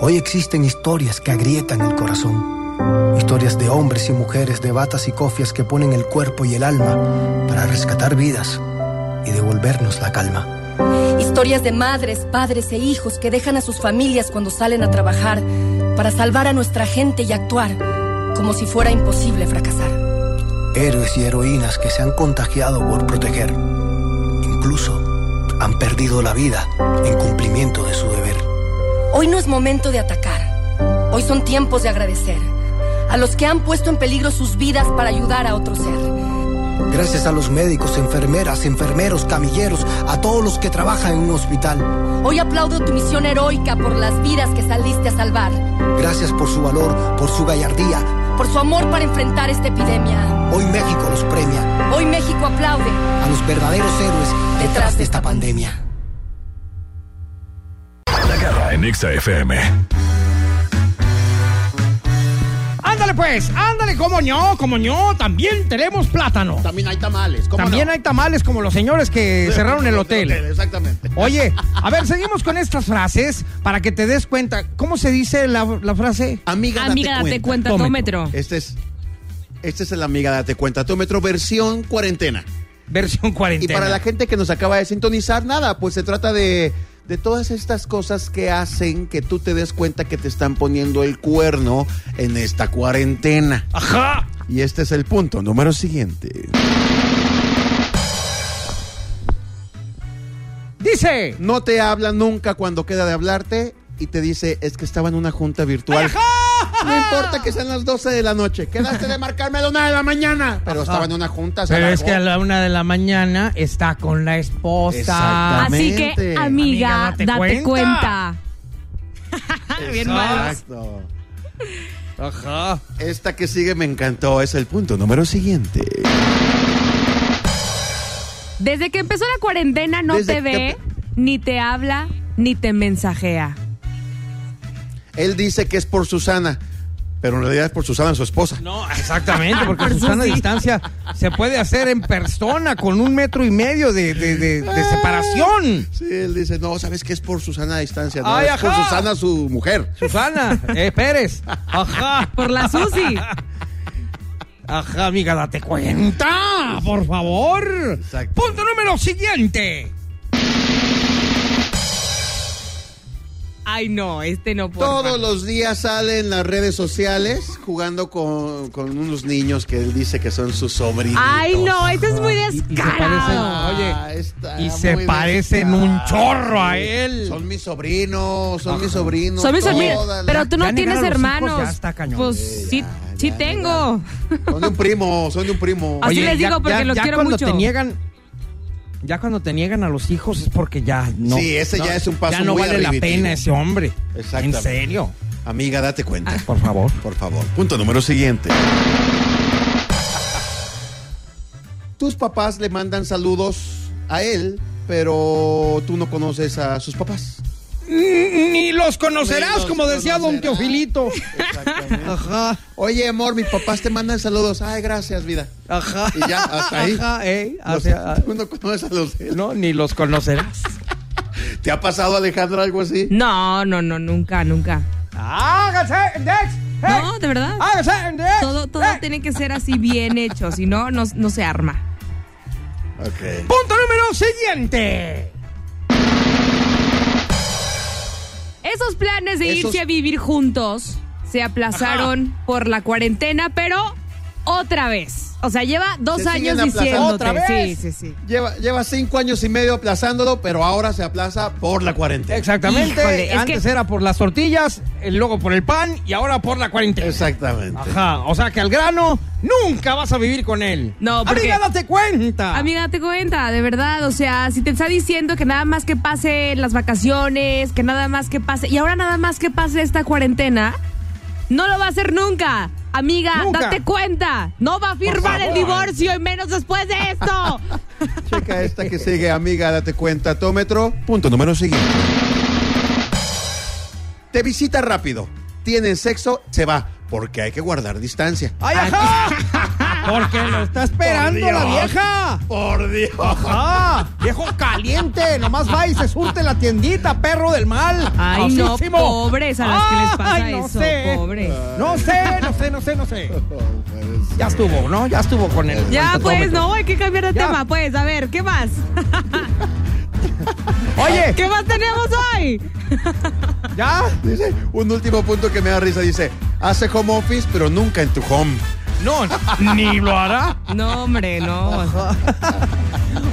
Hoy existen historias que agrietan el corazón. Historias de hombres y mujeres de batas y cofias que ponen el cuerpo y el alma para rescatar vidas y devolvernos la calma. Historias de madres, padres e hijos que dejan a sus familias cuando salen a trabajar para salvar a nuestra gente y actuar como si fuera imposible fracasar. Héroes y heroínas que se han contagiado por proteger. Incluso han perdido la vida en cumplimiento de su deber. Hoy no es momento de atacar. Hoy son tiempos de agradecer a los que han puesto en peligro sus vidas para ayudar a otro ser. Gracias a los médicos, enfermeras, enfermeros, camilleros, a todos los que trabajan en un hospital. Hoy aplaudo tu misión heroica por las vidas que saliste a salvar, Gracias por su valor, por su gallardía. por su amor para enfrentar esta epidemia. Hoy México los premia Hoy México aplaude. a los verdaderos héroes detrás de esta pandemia. La garra en Exa Ándale pues, ándale, como no, como no, también tenemos plátano. También hay tamales. ¿cómo También no? hay tamales como los señores que cerraron el hotel. Exactamente. Oye, a ver, seguimos con estas frases para que te des cuenta. ¿Cómo se dice la, la frase? Amiga, Amiga, date cuenta, tómetro. Este es, este es el Amiga Date Cuenta Tómetro versión cuarentena. Versión Y cuarentena. para la gente que nos acaba de sintonizar, nada, pues se trata de, de todas estas cosas que hacen que tú te des cuenta que te están poniendo el cuerno en esta cuarentena. Ajá. Y este es el punto número siguiente. Dice. No te habla nunca cuando queda de hablarte y te dice, es que estaba en una junta virtual. No importa que sean las 12 de la noche. Quedaste de marcarme a la una de la mañana. Pero estaba en una junta. se Pero es alargó. que a la una de la mañana está con la esposa. Exactamente. Así que, amiga, Amiga, date date cuenta. cuenta. Bien. Exacto. Ajá. Esta que sigue me encantó. Es el punto número siguiente. Desde que empezó la cuarentena no Desde te que- ve, ni te habla, ni te mensajea. Él dice que es por Susana. Pero en realidad es por Susana, su esposa. No, exactamente, porque Susana a distancia se puede hacer en persona con un metro y medio de, de- de- de separación. Sí, él dice, no, ¿sabes qué es por Susana a distancia? No, Ay, es por. Susana, su mujer. Susana, eh, Pérez. Ajá. Por la Susi. Ajá, amiga, date cuenta, por favor. Exacto. Punto número siguiente. Ay, no, este no puedo. Todos los días sale en las redes sociales jugando con, con unos niños que él dice que son sus sobrinos. Ay, no, este es muy Y- y se descarado. Oye, Ah, está y se parecen un chorro a él. Son mis sobrinos, son mis sobrinos. Soy mis sobrinos, la- pero tú no Ya tienes los hijos hermanos. ya está cañón. Pues sí, sí ya, tengo. Son de un primo, son de un primo. Así les digo porque los quiero cuando mucho. te niegan, ya cuando te niegan a los hijos es porque ya no. Sí, ese ya es un paso Ya no muy vale la pena ese hombre. En Exactamente. serio. Amiga, date cuenta. Por favor. Por favor. Punto número siguiente. Tus papás le mandan saludos a él, pero tú no conoces a sus papás. Ni los conocerás, los como decía don. Teofilito. Exactamente. Ajá, Oye, amor, mis papás te mandan saludos. Ay, gracias, vida. ajá. Y ya, hasta ahí. Ajá, ey, Los- hacia- tú no conoces a los de no, ni los conocerás. ¿Te ha pasado, Alejandro, algo así? No, no, no, nunca, nunca. ¡Hágase, Dex! No, de verdad. ¡Hágase, Dex! Todo, todo ¡Eh! tiene que ser así bien hecho, si no, no, no se arma. Ok. Punto número siguiente. Esos planes de Esos- irse a vivir juntos se aplazaron por la cuarentena, pero otra vez. O sea, lleva dos Se años diciéndote. ¿Otra vez? Sí, sí, sí. Lleva, lleva cinco años y medio aplazándolo, pero ahora se aplaza por la cuarentena. Exactamente. Híjole, Antes que- era por las tortillas, luego por el pan y ahora por la cuarentena. Exactamente. Ajá, o sea que al grano nunca vas a vivir con él. No, porque- Amiga, date cuenta. Amiga, te cuenta, de verdad. O sea, si te está diciendo que nada más que pase las vacaciones, que nada más que pase. Y ahora nada más que pase esta cuarentena, no lo va a hacer nunca. Amiga, Nunca. date cuenta. No va a firmar el divorcio y menos después de esto. Checa esta que sigue, amiga, date cuenta. Tómetro. Punto número siguiente. Te visita rápido. Tienen sexo, se va. Porque hay que guardar distancia. ¡Ay, ajá! Porque lo está esperando la vieja. Por Dios. ¡Ajá! Viejo caliente, nomás va y se surte en la tiendita, perro del mal. Ay, no, Asísimo. pobres a las que les pasa Ay, no eso, sé. pobre. No sé, no sé, no sé, no sé. Ya estuvo, ¿no? Ya estuvo con él. Ya, pues, no, hay que cambiar de Ya. tema, pues. A ver, ¿qué más? Oye, ¿Qué más tenemos hoy? ¿ya? Dice, un último punto que me da risa. Dice, hace home office, pero nunca en tu home. No, ni lo hará. No, hombre, no.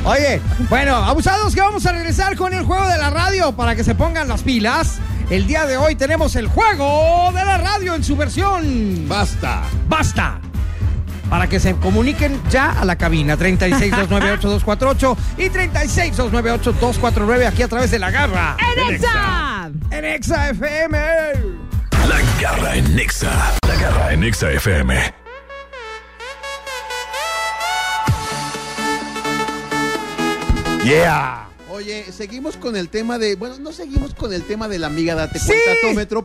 Oye, bueno, abusados que vamos a regresar con el juego de la radio para que se pongan las pilas. El día de hoy tenemos el juego de la radio en su versión. Basta. ¡Basta! Para que se comuniquen ya a la cabina 36298248 y 36298249 aquí a través de la garra. ¡En Exa! En Exa FM. La garra en Nexa. La garra en Nexa FM. Yeah. Oye, seguimos con el tema de, bueno, no seguimos con el tema de la amiga date Sí.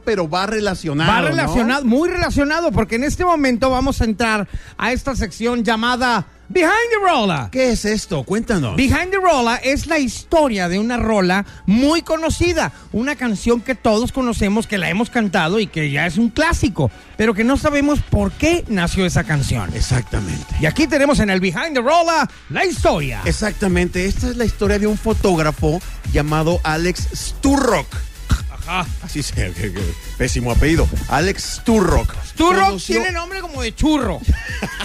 pero va relacionado. Va ¿no? relacionado, muy relacionado, porque en este momento vamos a entrar a esta sección llamada Behind the Roller. ¿Qué es esto? Cuéntanos. Behind the Rolla es la historia de una rola muy conocida, una canción que todos conocemos, que la hemos cantado y que ya es un clásico, pero que no sabemos por qué nació esa canción. Exactamente. Y aquí tenemos en el Behind the Rolla la historia. Exactamente. Esta es la historia de un fotógrafo llamado Alex Sturrock. Ajá. Así se, que- que- pésimo apellido. Alex Sturrock. Turro Conoció- tiene nombre como de churro.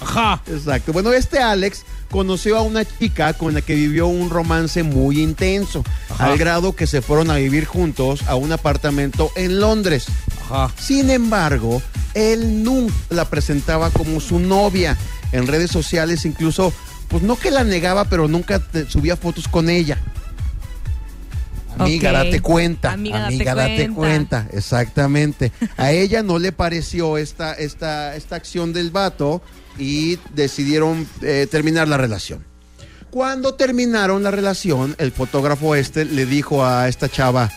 Ajá. Exacto. Bueno, este Alex conoció a una chica con la que vivió un romance muy intenso, Ajá. al grado que se fueron a vivir juntos a un apartamento en Londres. Ajá. Sin embargo, él nunca la presentaba como su novia. En redes sociales incluso, pues no que la negaba, pero nunca te- subía fotos con ella. Amiga, date cuenta. Amiga, Amiga, date date, cuenta. cuenta. Exactamente. A ella no le pareció esta, esta, esta acción del vato y decidieron eh, terminar la relación. Cuando terminaron la relación, el fotógrafo este le dijo a esta chava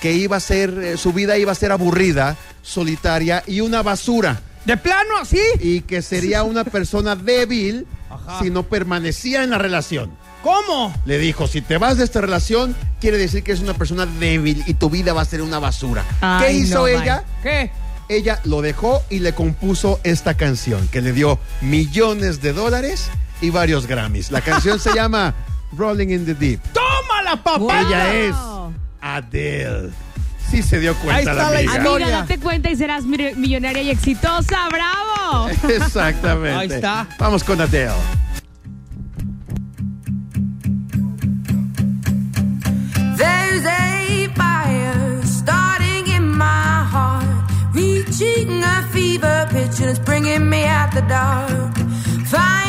que iba a ser, eh, su vida iba a ser aburrida solitaria y una basura. ¿De plano así? Y que sería una persona débil Ajá. si no permanecía en la relación. ¿Cómo? Le dijo, si te vas de esta relación, quiere decir que eres una persona débil y tu vida va a ser una basura. ¿Qué hizo no, ella? ¿Qué? Ella lo dejó y le compuso esta canción que le dio millones de dólares y varios Grammys. La canción se llama Rolling in the Deep. ¡Tómala, papá! Ella es Adele. Sí se dio cuenta Ahí está la amiga. historia. Amiga, date cuenta y serás mi- millonaria y exitosa. ¡Bravo! Exactamente. Ahí está. Vamos con Adele. There's a fever pitch, and it's bringing me out the dark. Finally,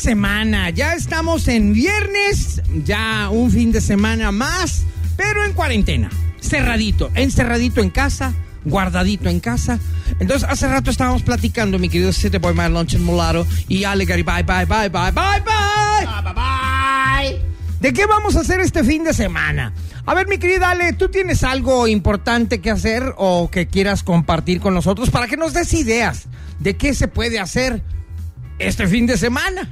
semana. Ya estamos en viernes, ya un fin de semana más, pero en cuarentena. Cerradito, encerradito en casa, guardadito en casa. Entonces, hace rato estábamos platicando, mi querido City Boy, My Lunch and Mulatto y Ale Gary. Bye, bye, bye, bye, bye, bye. Bye, bye, bye. ¿De qué vamos a hacer este fin de semana? A ver, mi querida Ale, ¿tú tienes algo importante que hacer o que quieras compartir con nosotros para que nos des ideas de qué se puede hacer este fin de semana?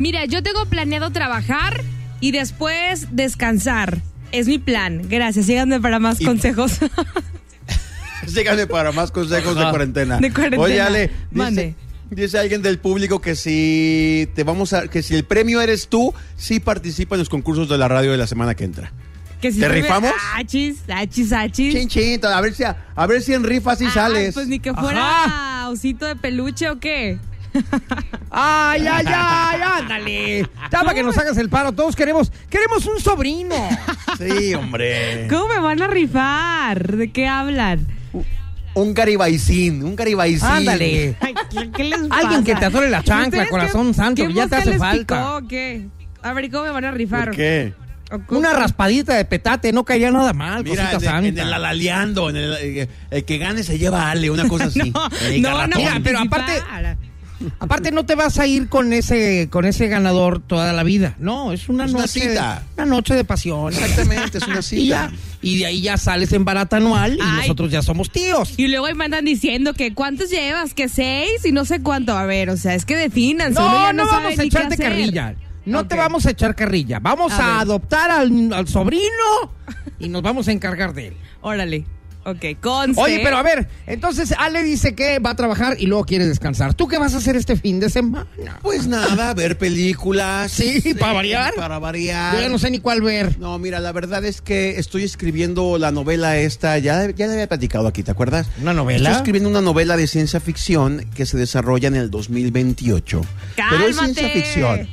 Mira, yo tengo planeado trabajar y después descansar. Es mi plan. Gracias. Síganme para más Y- consejos. Síganme para más consejos de Ajá. cuarentena. De cuarentena. Oye, Ale, Mande. dice, dice alguien del público que si te vamos a, que si el premio eres tú, sí participa en los concursos de la radio de la semana que entra. Que si ¿Te rifamos? Achis, achis, achis. Chin, chin, a ver si, a, a ver si en rifa sí sales. Pues ni que fuera osito de peluche o qué. Ay, ay, ay, ándale. Ya para que nos hagas el paro, todos queremos, queremos un sobrino. Sí, hombre. ¿Cómo me van a rifar? ¿De qué hablan? Un garibaicín, un garibaicín. Ándale. Ay, ¿qué, qué les pasa? Alguien que te atore la chancla, ¿Ustedes qué- corazón santo, qué que ya te hace les falta. picó qué? A ver, ¿y cómo me van a rifar? ¿Por qué? Una raspadita de petate, no caería nada mal, Mira, cosita en el, en santa. el alaleando, en el, eh, el que gane se lleva a Ale, una cosa así. No, no, Mira, pero aparte- Aparte no te vas a ir con ese con ese ganador toda la vida. No, es una Es una noche cita. una noche de pasión. Exactamente, es una Y, cita. ya, y de ahí ya sales en barata anual y Ay. nosotros ya somos tíos. Y luego ahí me andan diciendo que cuántos llevas, que seis y no sé cuánto. A ver, o sea, es que defínanse. uno No, ya no, vamos a echarte hacer. carrilla. No te vamos a echar carrilla. Vamos A adoptar al, al sobrino y nos vamos a encargar de él. Órale. Ok, conste. Oye, pero a ver, entonces Ale dice que va a trabajar y luego quiere descansar. ¿Tú qué vas a hacer este fin de semana? Pues nada, ver películas. Sí, para variar. Para variar. Yo ya no sé ni cuál ver. No, mira, la verdad es que estoy escribiendo la novela esta, ya, ya la había platicado aquí, ¿te acuerdas? ¿Una novela? Estoy escribiendo una novela de ciencia ficción que se desarrolla en el 2028. Pero es ¡Cálmate! ciencia ficción.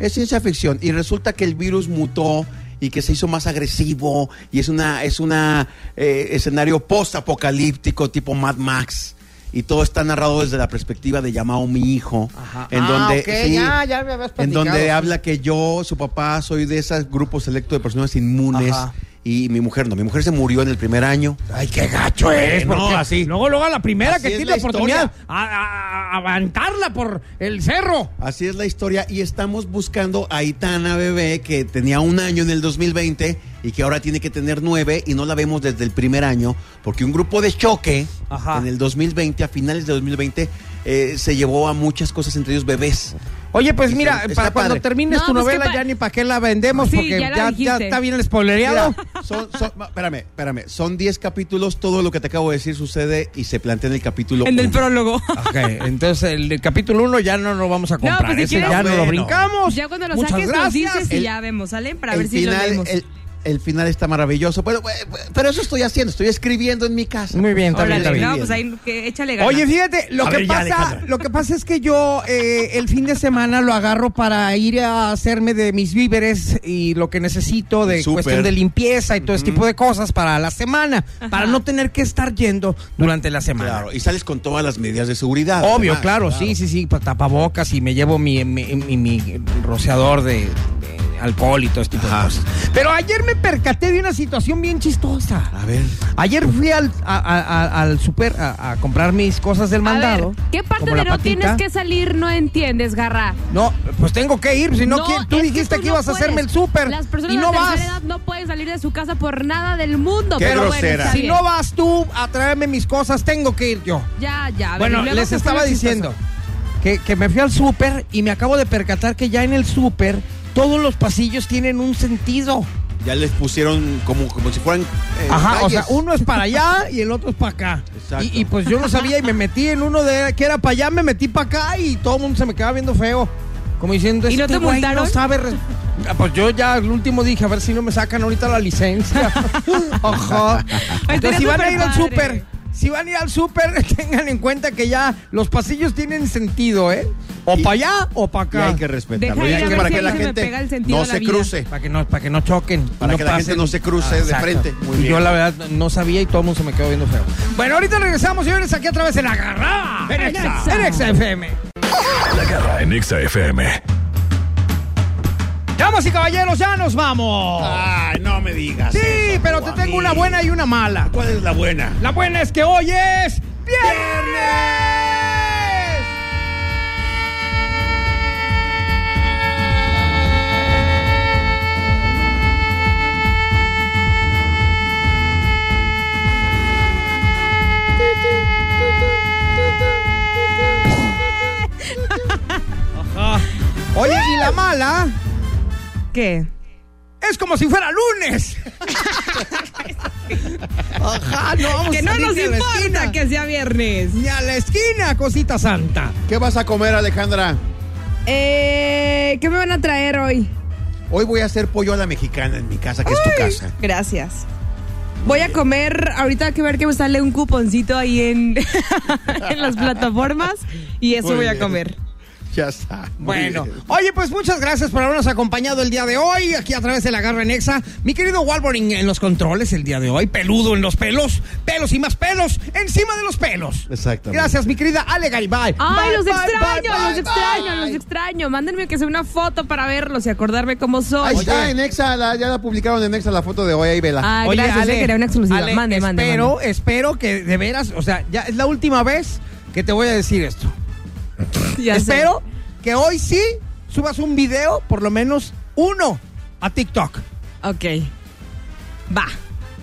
Es ciencia ficción. Y resulta que el virus mutó y que se hizo más agresivo y es una es una eh, escenario post-apocalíptico tipo Mad Max. Y todo está narrado desde la perspectiva de Yamao, mi hijo. En Ah, donde, sí, ya, ya me habías en donde habla que yo, su papá, soy de ese grupo selecto de personas inmunes. Ajá. Y mi mujer no, mi mujer se murió en el primer año. Ay, qué gacho es. no, así. Luego, luego a la primera Así que tiene la oportunidad a, a- por el cerro. Así es la historia. Y estamos buscando a Itana Bebé, que tenía un año en el 2020 y que ahora tiene que tener nueve y no la vemos desde el primer año, porque un grupo de choque Ajá. en el 2020, a finales de 2020, eh, se llevó a muchas cosas, entre ellos bebés. Oye, pues mira, está para cuando padre. termines No, tu pues, novela ¿qué pa- ya ni para qué la vendemos Sí, porque ya la ya, ya dijiste. está bien el spoilereado. Mira, son, son- espérame, espérame. Son 10 capítulos. Todo lo que te acabo de decir sucede y se plantea en el capítulo. En el prólogo. Ok, entonces el, el capítulo 1 ya no lo vamos a comprar. pues, si Ese quieres- ya no lo brincamos. Ya cuando lo Muchas saques nos gracias. dices y El- ya vemos, ¿sale? Para el ver si lo leemos. el, el final está maravilloso. Pero, pero eso estoy haciendo. Estoy escribiendo en mi casa. Muy bien, bien, Órale, está bien. no, pues ahí que échale ganas. Oye, fíjate, lo A que ver, pasa, lo que pasa es que yo eh, el fin de semana lo agarro para ir a hacerme de mis víveres y lo que necesito de cuestión de limpieza y todo ese tipo de cosas para la semana, para no tener que estar yendo durante la semana. Claro, y sales con todas las medidas de seguridad. Obvio, además, claro, sí, sí, sí, pa- tapabocas y me llevo mi, mi, mi- mi rociador de, de alcohol y todo este tipo Ajá. de cosas. Pero ayer me percaté de una situación bien chistosa. A ver. Ayer fui al, a- a- a- al super a, a comprar mis cosas del A mandado. ver, ¿qué parte como de la no patita. tienes que salir no entiendes, Garra? No, pues tengo que ir, si no, No, ¿quién- tú dijiste tú que, no ibas a hacerme puedes. el súper Las personas y de no la vas. edad no pueden salir de su casa por nada del mundo. Qué pero grosera. Bueno, Si no vas tú a traerme mis cosas, tengo que ir yo. Ya, ya. a ver, Bueno, les estaba diciendo que, que me fui al súper y me acabo de percatar que ya en el súper todos los pasillos tienen un sentido. Ya les pusieron como, como si fueran. eh, Ajá, o sea, uno es para allá y el otro es para acá. Exacto. Y, y pues yo no sabía y me metí en uno de que era para allá, me metí para acá y todo el mundo se me quedaba viendo feo. Como diciendo, ¿Y no este te multaron? no sabe. Ah, Pues yo ya al último dije, a ver si no me sacan ahorita la licencia. Ajá. Entonces, si van a ir al súper, si van a ir al súper, tengan en cuenta que ya los pasillos tienen sentido, ¿eh? O Y- para allá o para Y acá. hay que respetarlo. Y hay que para que la gente no se vida. cruce. Para que no, para que no choquen. Para no que la gente no se cruce de exacto. frente. Muy y bien. yo la verdad no sabía y todo el mundo se me quedó viendo feo. Bueno, ahorita regresamos, señores, aquí a través de la garra. En Exa, en Exa FM. La garra en Exa FM. Damas y caballeros, ya nos vamos. Ay, no me digas. sí, eso, pero te tengo mí. una buena y una mala. ¿Cuál es la buena? La buena es que hoy es viernes. ¿Qué? Es como si fuera lunes. Ajá, no vamos Que a no salir nos ni a la importa esquina. que sea viernes. Ni a la esquina, cosita santa. ¿Qué vas a comer, Alejandra? Eh, ¿Qué me van a traer hoy? Hoy voy a hacer pollo a la mexicana en mi casa, que es tu casa. Gracias. Voy a comer, ahorita hay que ver que me sale un cuponcito ahí en, en las plataformas y eso Muy voy a bien. comer. Ya está. Bueno, bien. oye, pues muchas gracias por habernos acompañado el día de hoy, aquí a través de la Garra Nexa. Mi querido Wolverine en los controles el día de hoy, peludo en los pelos, pelos y más pelos encima de los pelos. Exactamente. Gracias, mi querida Ale Garibay. Ay, Bye, los bye, extraño, bye, los bye, extraño, bye. los extraño. Mándenme que sea una foto para verlos y acordarme cómo soy. Ahí está, en Exa, la- ya la publicaron en Exa la foto de hoy, ahí vela. Ah, Oye, gracias, Ale, eh, quería una exclusiva. Ale, mande, mande, espero, mande. espero que de veras, o sea, ya es la última vez que te voy a decir esto. Ya sé. espero que hoy sí subas un video, por lo menos uno, a TikTok. Ok. Va,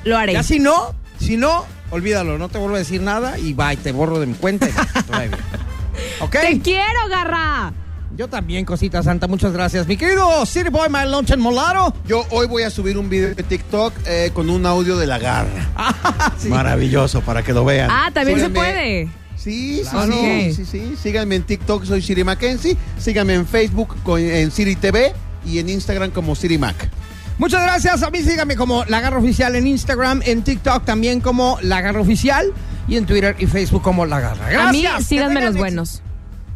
lo haré. Ya si no, si no, olvídalo, no te vuelvo a decir nada y bye, te borro de mi cuenta va. ¿Ok? ¡Te quiero, garra! Yo también, cosita santa, muchas gracias. Mi querido City Boy, My Lunch and Molaro. Yo hoy voy a subir un video de TikTok eh, con un audio de la garra. Sí. Maravilloso, para que lo vean. Ah, también se puede. Sí, sí, Claro. sí, sí, sí. Síganme en TikTok, soy Siri Mackenzie. Síganme en Facebook con- en Siri TV y en Instagram como Siri Mac. Muchas gracias. A mí síganme como La Garra Oficial en Instagram, en TikTok también como La Garra Oficial y en Twitter y Facebook como La Garra. Gracias. A mí, síganme los buenos.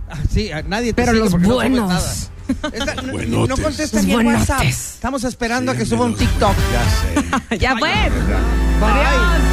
Ah, Sí, a nadie te Pero sigue los no buenos. Esta- no, Buenotes. no contesta Los ni buenotes. WhatsApp. Estamos esperando a que suba un TikTok. Ya sé. ya pues. Bye.